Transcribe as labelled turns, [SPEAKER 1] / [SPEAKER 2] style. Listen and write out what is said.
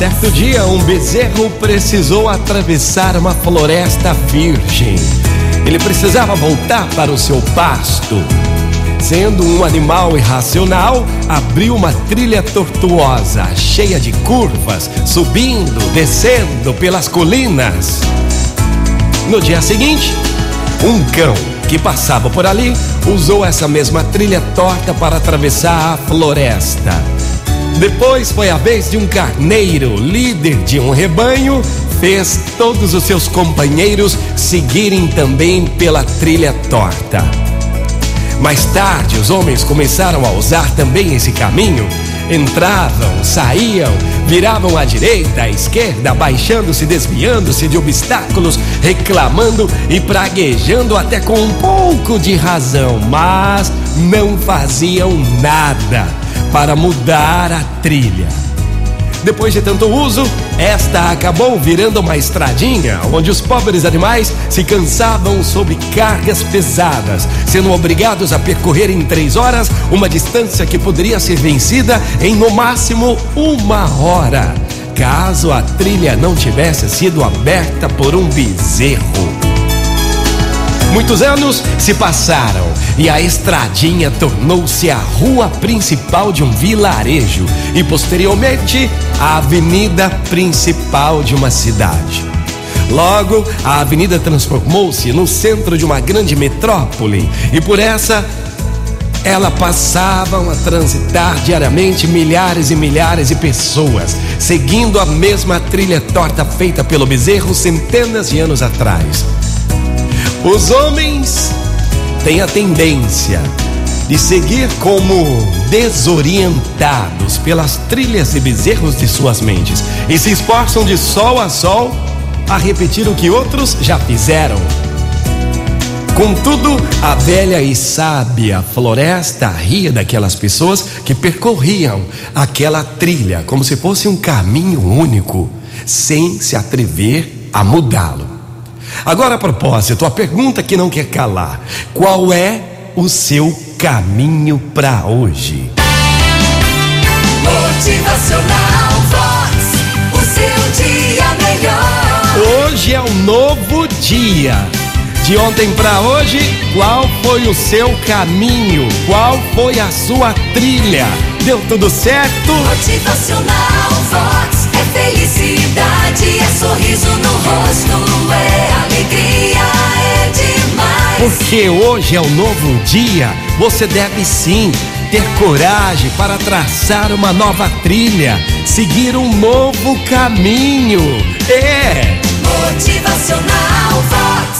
[SPEAKER 1] Certo dia, um bezerro precisou atravessar uma floresta virgem. Ele precisava voltar para o seu pasto. Sendo um animal irracional, abriu uma trilha tortuosa, cheia de curvas, subindo, descendo pelas colinas. No dia seguinte, um cão que passava por ali usou essa mesma trilha torta para atravessar a floresta. Depois foi a vez de um carneiro, líder de um rebanho, fez todos os seus companheiros seguirem também pela trilha torta. Mais tarde, os homens começaram a usar também esse caminho. Entravam, saíam, viravam à direita, à esquerda, baixando-se, desviando-se de obstáculos, reclamando e praguejando até com um pouco de razão, mas não faziam nada para mudar a trilha. Depois de tanto uso, esta acabou virando uma estradinha onde os pobres animais se cansavam sob cargas pesadas, sendo obrigados a percorrer em três horas uma distância que poderia ser vencida em no máximo uma hora, caso a trilha não tivesse sido aberta por um bezerro. Muitos anos se passaram e a estradinha tornou-se a rua principal de um vilarejo e, posteriormente, a avenida principal de uma cidade. Logo, a avenida transformou-se no centro de uma grande metrópole e, por essa, ela passavam a transitar diariamente milhares e milhares de pessoas, seguindo a mesma trilha torta feita pelo bezerro centenas de anos atrás. Os homens têm a tendência de seguir como desorientados pelas trilhas e bezerros de suas mentes e se esforçam de sol a sol a repetir o que outros já fizeram. Contudo, a velha e sábia floresta ria daquelas pessoas que percorriam aquela trilha como se fosse um caminho único, sem se atrever a mudá-lo. Agora, a propósito, a pergunta que não quer calar: qual é o seu caminho para hoje?
[SPEAKER 2] Motivacional Vox, o seu dia melhor.
[SPEAKER 1] Hoje é um novo dia. De ontem para hoje, qual foi o seu caminho? Qual foi a sua trilha? Deu tudo certo?
[SPEAKER 2] Motivacional Vox é felicidade, é sorriso no rosto,
[SPEAKER 1] Porque hoje é um novo dia, você deve sim ter coragem para traçar uma nova trilha, seguir um novo caminho. É! Motivacional Vox.